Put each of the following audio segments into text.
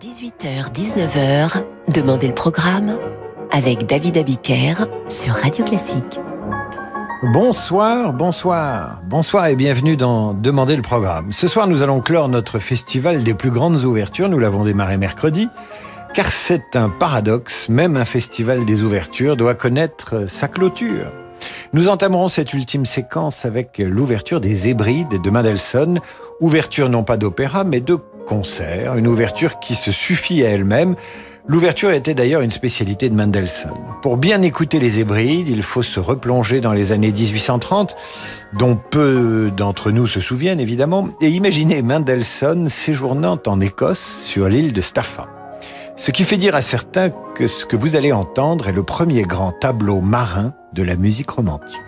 18h-19h, Demandez le programme avec David Abiker sur Radio Classique. Bonsoir, bonsoir, bonsoir et bienvenue dans Demandez le programme. Ce soir, nous allons clore notre festival des plus grandes ouvertures. Nous l'avons démarré mercredi, car c'est un paradoxe. Même un festival des ouvertures doit connaître sa clôture. Nous entamerons cette ultime séquence avec l'ouverture des Hébrides de Mendelssohn. Ouverture non pas d'opéra, mais de concert. Une ouverture qui se suffit à elle-même. L'ouverture était d'ailleurs une spécialité de Mendelssohn. Pour bien écouter les Hébrides, il faut se replonger dans les années 1830, dont peu d'entre nous se souviennent évidemment, et imaginer Mendelssohn séjournant en Écosse sur l'île de Staffa. Ce qui fait dire à certains que ce que vous allez entendre est le premier grand tableau marin de la musique romantique.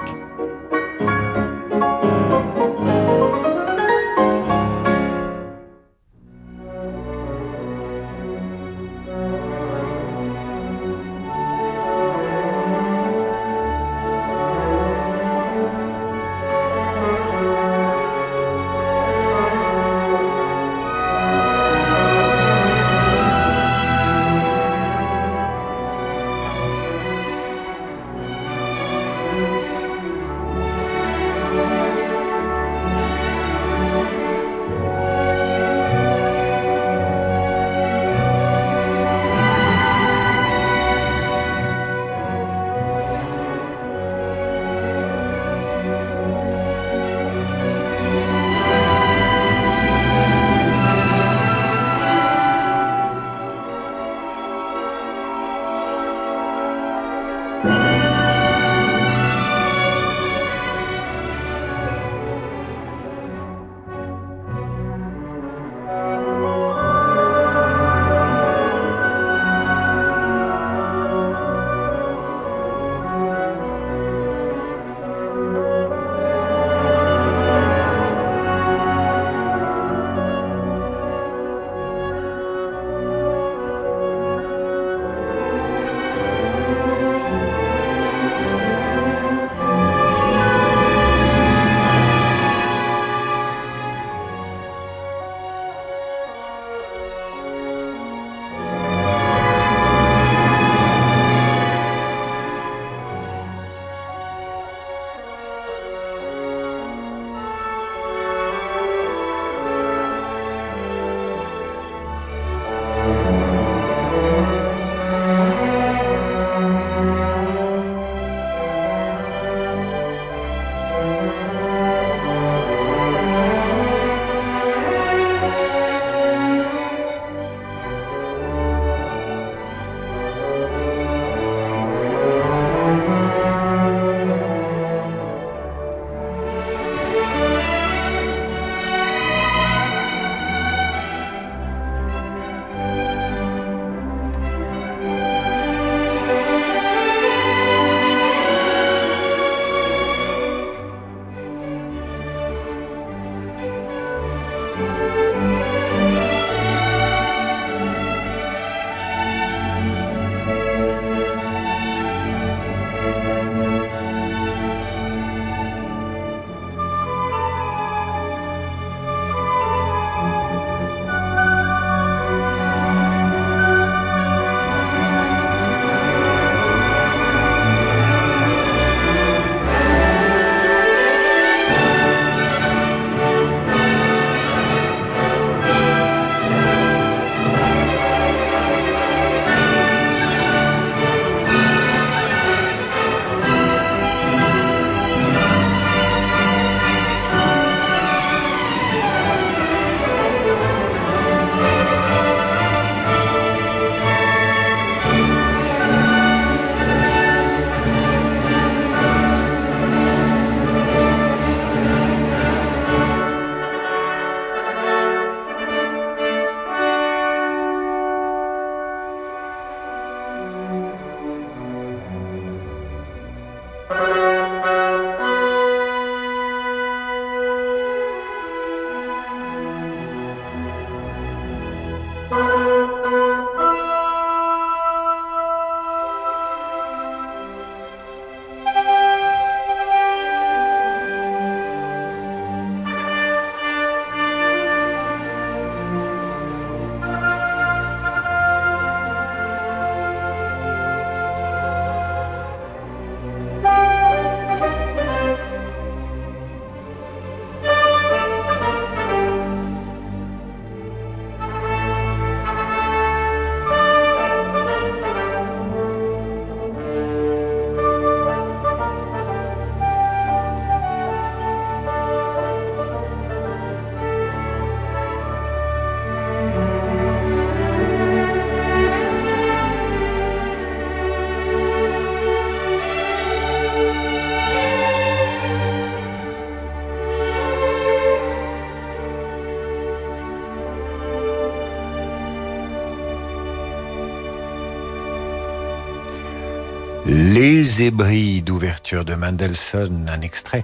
Les Hébrides, ouverture de Mendelssohn, un extrait.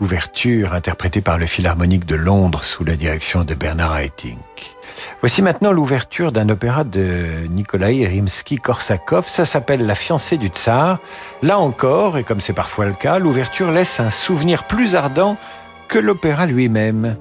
Ouverture interprétée par le Philharmonique de Londres sous la direction de Bernard Haitink. Voici maintenant l'ouverture d'un opéra de Nikolai Rimsky-Korsakov. Ça s'appelle La fiancée du tsar. Là encore, et comme c'est parfois le cas, l'ouverture laisse un souvenir plus ardent que l'opéra lui-même.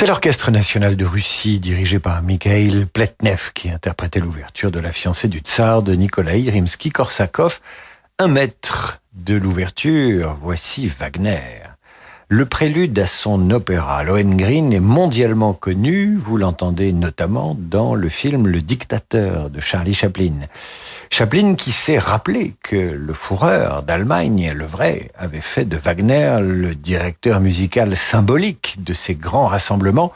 C'est l'Orchestre national de Russie, dirigé par Mikhail Pletnev, qui interprétait l'ouverture de La fiancée du tsar de Nikolai Rimsky-Korsakov. Un maître de l'ouverture, voici Wagner. Le prélude à son opéra Lohengrin est mondialement connu, vous l'entendez notamment dans le film Le Dictateur de Charlie Chaplin. Chaplin qui s'est rappelé que le fourreur d'Allemagne, le vrai, avait fait de Wagner le directeur musical symbolique de ces grands rassemblements,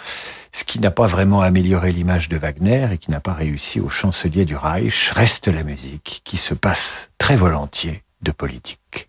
ce qui n'a pas vraiment amélioré l'image de Wagner et qui n'a pas réussi au chancelier du Reich, reste la musique qui se passe très volontiers de politique.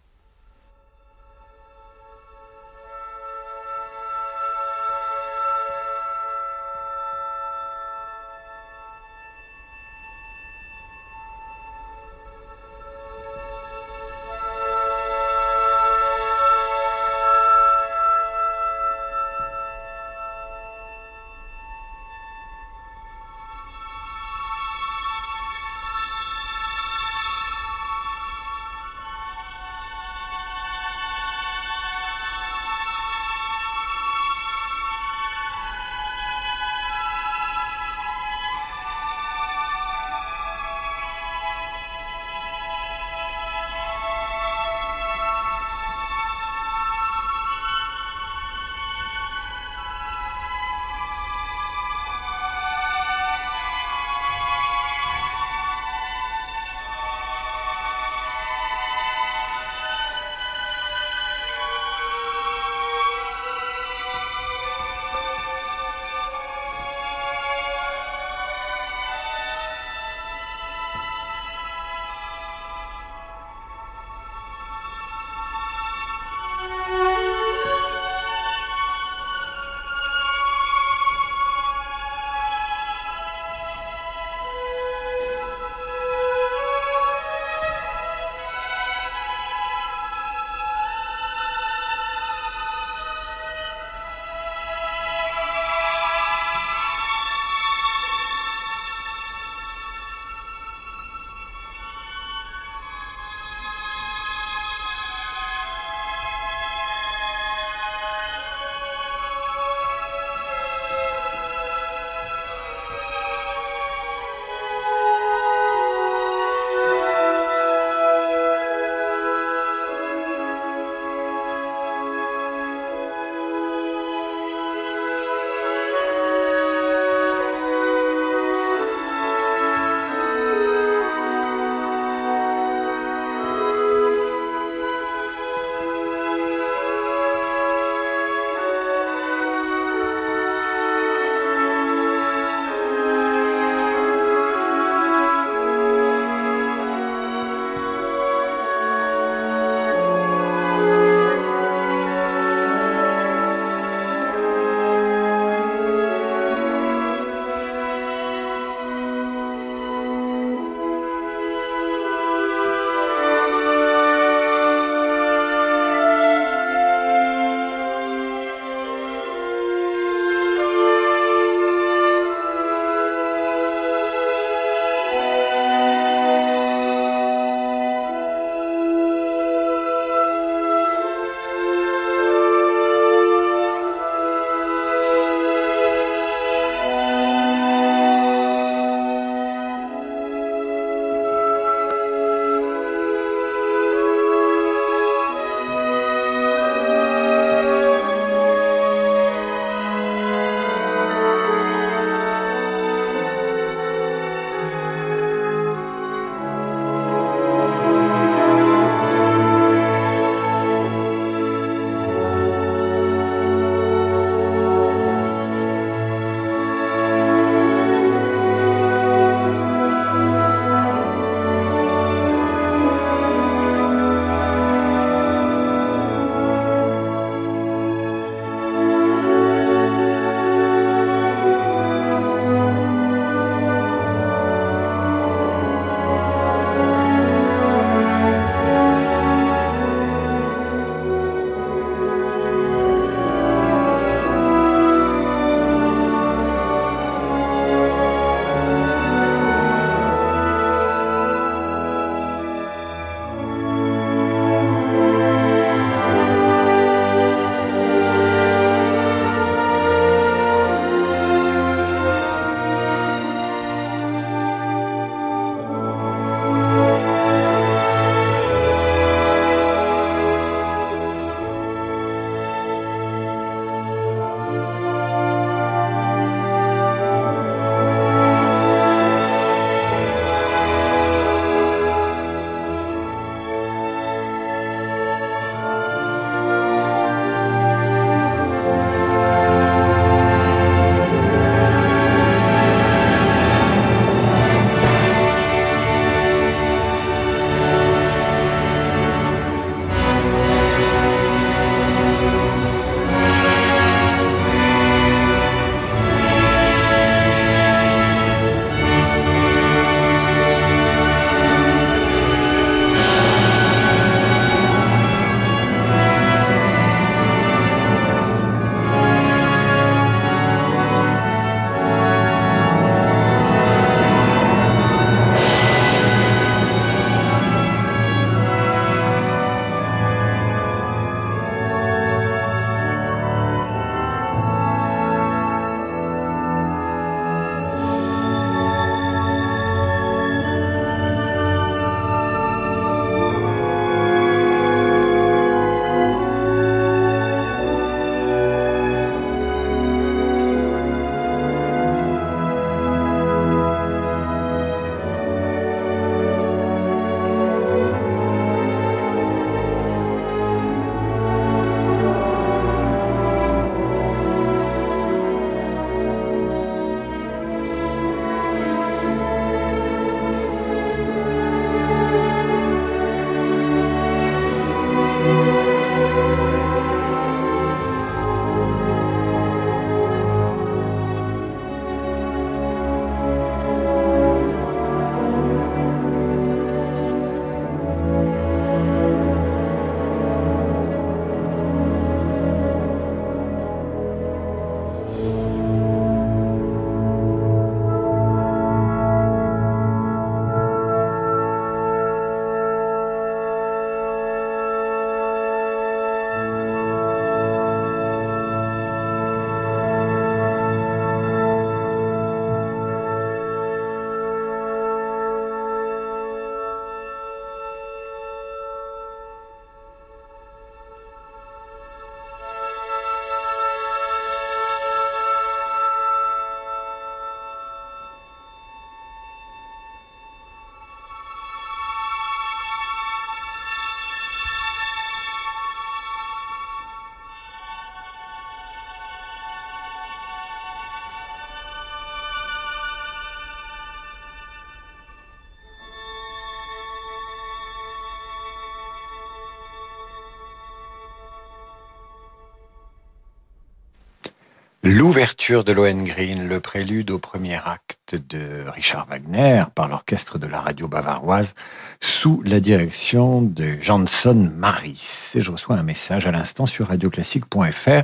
L'ouverture de Lohengrin, le prélude au premier acte de Richard Wagner par l'orchestre de la radio bavaroise sous la direction de Jansson Maris. Et je reçois un message à l'instant sur radioclassique.fr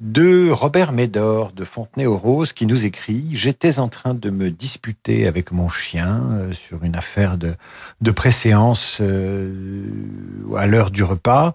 de Robert Médor de Fontenay-aux-Roses qui nous écrit J'étais en train de me disputer avec mon chien euh, sur une affaire de, de préséance euh, à l'heure du repas.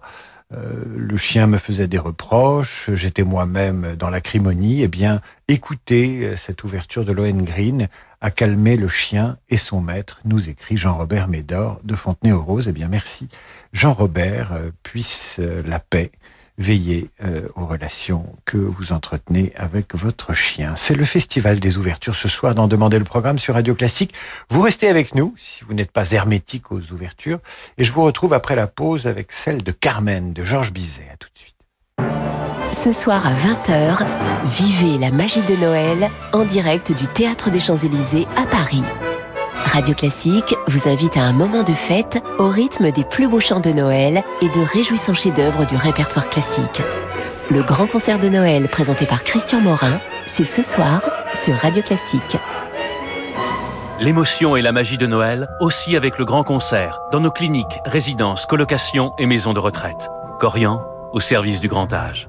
Euh, le chien me faisait des reproches, j'étais moi-même dans l'acrimonie, eh bien, écoutez euh, cette ouverture de Lohengrin a calmé le chien et son maître, nous écrit Jean-Robert Médor de Fontenay-aux-Roses. Eh bien, merci Jean-Robert, euh, puisse la paix veiller euh, aux relations que vous entretenez avec votre chien. C'est le festival des ouvertures ce soir d'en demander le programme sur Radio Classique. Vous restez avec nous si vous n'êtes pas hermétique aux ouvertures et je vous retrouve après la pause avec celle de Carmen de Georges Bizet. À tout de suite. Ce soir à 20h, vivez la magie de Noël en direct du Théâtre des Champs-Élysées à Paris. Radio Classique vous invite à un moment de fête au rythme des plus beaux chants de Noël et de réjouissants chefs-d'œuvre du répertoire classique. Le grand concert de Noël présenté par Christian Morin, c'est ce soir sur Radio Classique. L'émotion et la magie de Noël aussi avec le grand concert dans nos cliniques, résidences, colocations et maisons de retraite. Corian au service du grand âge.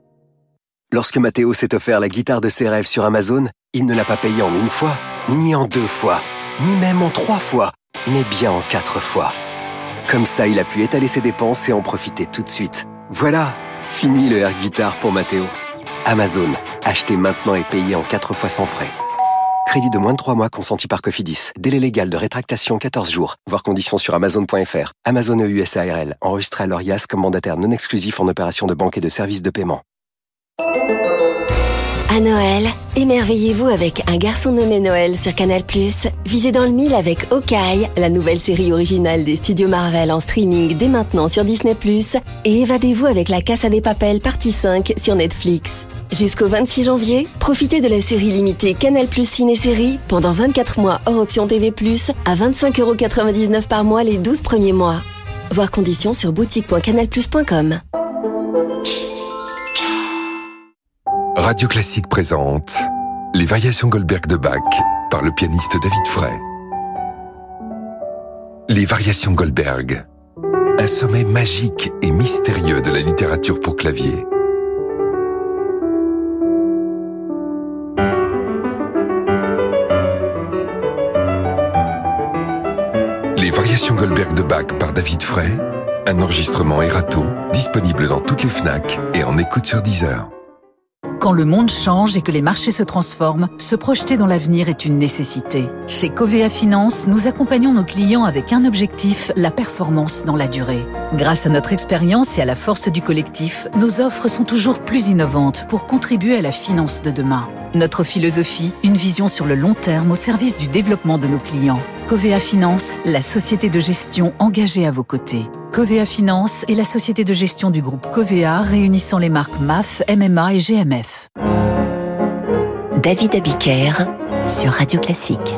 Lorsque Mathéo s'est offert la guitare de ses rêves sur Amazon, il ne l'a pas payée en une fois, ni en deux fois, ni même en trois fois, mais bien en quatre fois. Comme ça, il a pu étaler ses dépenses et en profiter tout de suite. Voilà, fini le air guitare pour Mathéo. Amazon, achetez maintenant et payez en quatre fois sans frais. Crédit de moins de 3 mois consenti par Cofidis. Délai légal de rétractation 14 jours. Voir conditions sur amazon.fr. Amazon EUSARL. Enregistré à l'ORIAS comme mandataire non exclusif en opération de banque et de services de paiement. À Noël, émerveillez-vous avec Un garçon nommé Noël sur Canal+. Visez dans le mille avec Okai, la nouvelle série originale des studios Marvel en streaming dès maintenant sur Disney+. Et évadez-vous avec La Casa des Papels partie 5 sur Netflix. Jusqu'au 26 janvier, profitez de la série limitée Canal Plus Ciné-Série pendant 24 mois hors option TV+, à 25,99€ par mois les 12 premiers mois. Voir conditions sur boutique.canalplus.com. Radio Classique présente Les Variations Goldberg de Bach par le pianiste David Frey. Les Variations Goldberg, un sommet magique et mystérieux de la littérature pour clavier. Les Variations Goldberg de Bach par David Frey, un enregistrement Erato, disponible dans toutes les FNAC et en écoute sur Deezer. Quand le monde change et que les marchés se transforment, se projeter dans l'avenir est une nécessité. Chez Covea Finance, nous accompagnons nos clients avec un objectif, la performance dans la durée. Grâce à notre expérience et à la force du collectif, nos offres sont toujours plus innovantes pour contribuer à la finance de demain. Notre philosophie, une vision sur le long terme au service du développement de nos clients. Covea Finance, la société de gestion engagée à vos côtés. Covea Finance est la société de gestion du groupe Covea réunissant les marques MAF, MMA et GMF. David Abiker sur Radio Classique.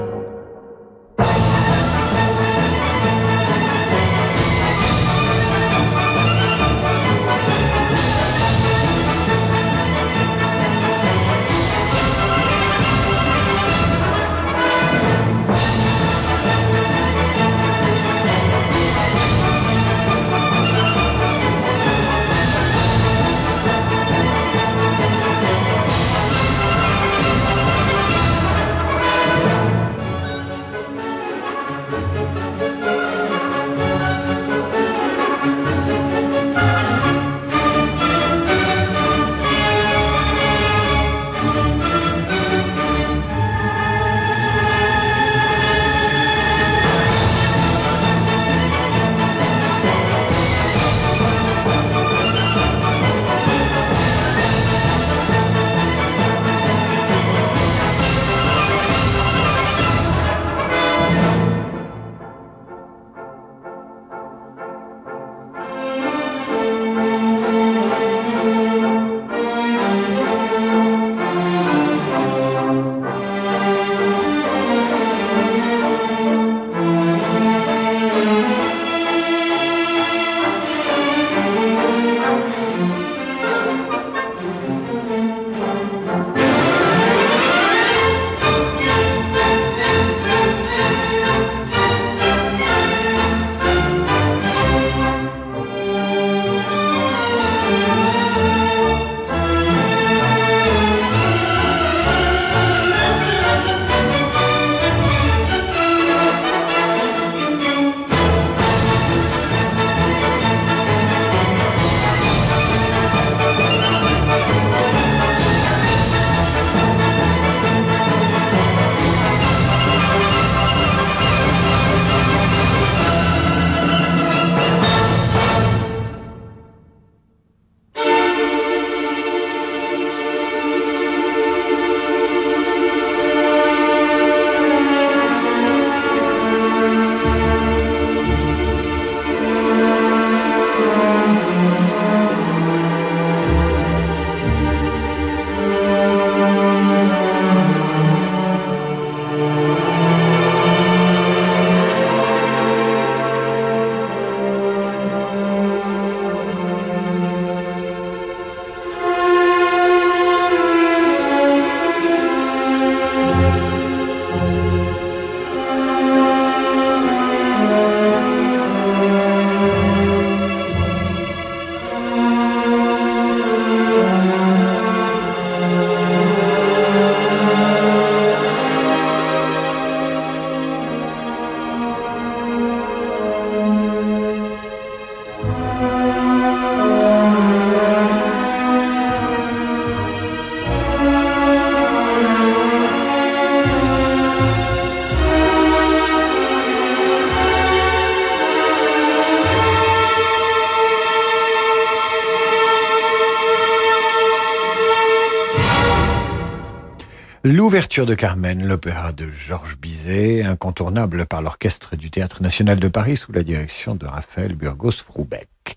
L'ouverture de Carmen, l'opéra de Georges Bizet, incontournable par l'orchestre du Théâtre national de Paris sous la direction de Raphaël Burgos-Froubeck.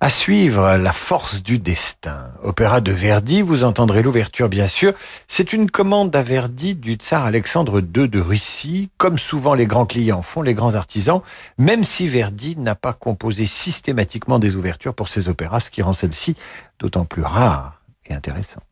À suivre, La force du destin, opéra de Verdi, vous entendrez l'ouverture bien sûr. C'est une commande à Verdi du tsar Alexandre II de Russie. Comme souvent les grands clients font les grands artisans, même si Verdi n'a pas composé systématiquement des ouvertures pour ses opéras, ce qui rend celle-ci d'autant plus rare et intéressante.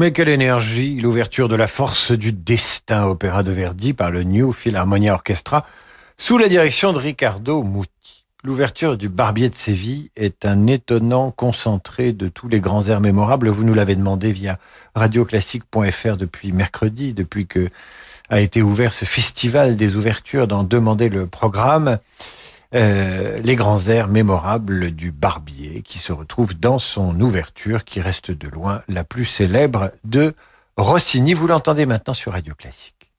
Mais quelle énergie L'ouverture de la force du destin, opéra de Verdi par le New Philharmonia Orchestra, sous la direction de Riccardo Muti. L'ouverture du Barbier de Séville est un étonnant concentré de tous les grands airs mémorables. Vous nous l'avez demandé via radioclassique.fr depuis mercredi, depuis que a été ouvert ce festival des ouvertures d'en demander le programme. Euh, les grands airs mémorables du Barbier, qui se retrouve dans son ouverture, qui reste de loin la plus célèbre de Rossini. Vous l'entendez maintenant sur Radio Classique.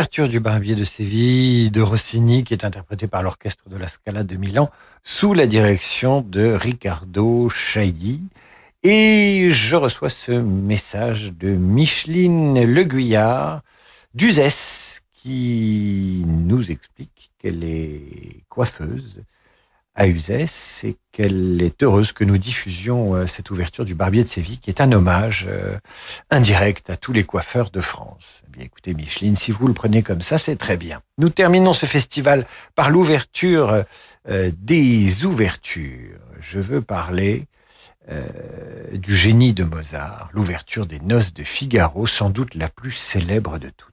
L'ouverture du Barbier de Séville de Rossini, qui est interprétée par l'orchestre de la Scala de Milan, sous la direction de Riccardo Chailly. Et je reçois ce message de Micheline Le Guyard d'Uzès, qui nous explique qu'elle est coiffeuse à Uzès et qu'elle est heureuse que nous diffusions euh, cette ouverture du Barbier de Séville, qui est un hommage euh, indirect à tous les coiffeurs de France. Eh bien, écoutez, Micheline, si vous le prenez comme ça, c'est très bien. Nous terminons ce festival par l'ouverture euh, des ouvertures. Je veux parler du génie de Mozart, l'ouverture des Noces de Figaro, sans doute la plus célèbre de toutes.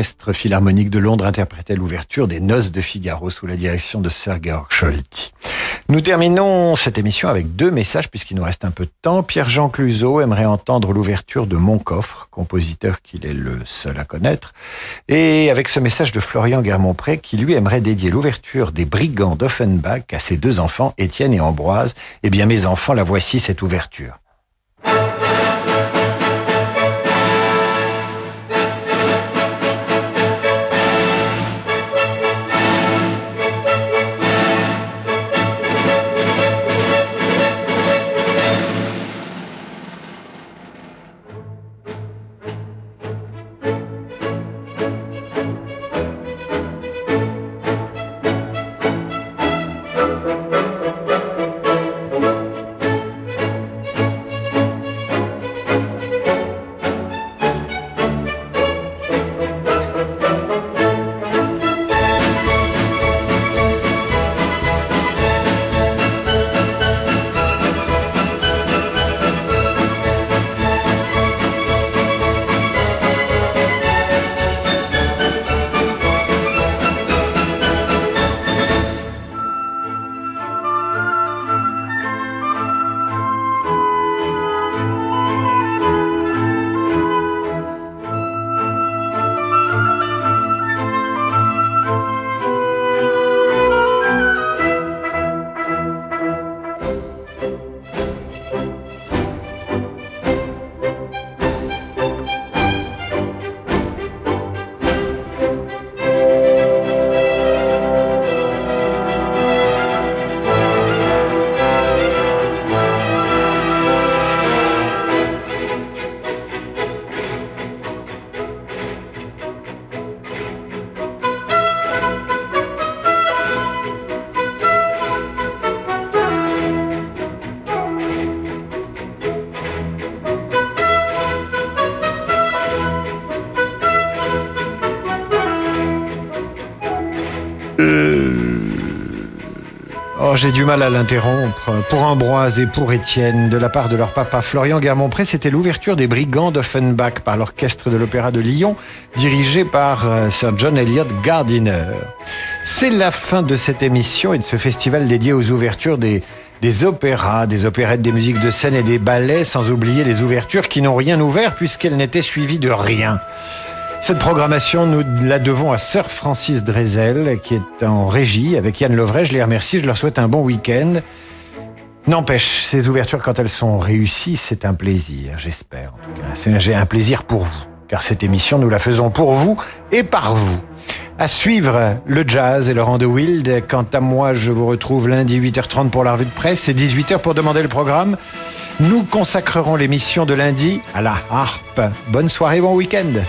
l'Orchestre Philharmonique de Londres interprétait l'ouverture des Noces de Figaro sous la direction de Sir Georg Scholti. Nous terminons cette émission avec deux messages puisqu'il nous reste un peu de temps. Pierre-Jean Cluzot aimerait entendre l'ouverture de Mon coffre, compositeur qu'il est le seul à connaître. Et avec ce message de Florian Guermont-Pré qui lui aimerait dédier l'ouverture des Brigands d'Offenbach à ses deux enfants, Étienne et Ambroise. Eh bien mes enfants, la voici cette ouverture. J'ai du mal à l'interrompre. Pour Ambroise et pour Étienne, de la part de leur papa Florian Guermont-Pré, c'était l'ouverture des Brigands d'Offenbach par l'orchestre de l'Opéra de Lyon, dirigé par euh, Sir John Elliott Gardiner. C'est la fin de cette émission et de ce festival dédié aux ouvertures des opéras, des opérettes, des musiques de scène et des ballets, sans oublier les ouvertures qui n'ont rien ouvert puisqu'elles n'étaient suivies de rien. Cette programmation, nous la devons à Sir Francis Drezel, qui est en régie avec Yann Lovray. Je les remercie, je leur souhaite un bon week-end. N'empêche, ces ouvertures, quand elles sont réussies, c'est un plaisir, j'espère. En tout cas, j'ai un plaisir pour vous, car cette émission, nous la faisons pour vous et par vous. À suivre le jazz et Laurent de Wild. Quant à moi, je vous retrouve lundi 8h30 pour la revue de presse et 18h pour demander le programme. Nous consacrerons l'émission de lundi à la harpe. Bonne soirée, bon week-end.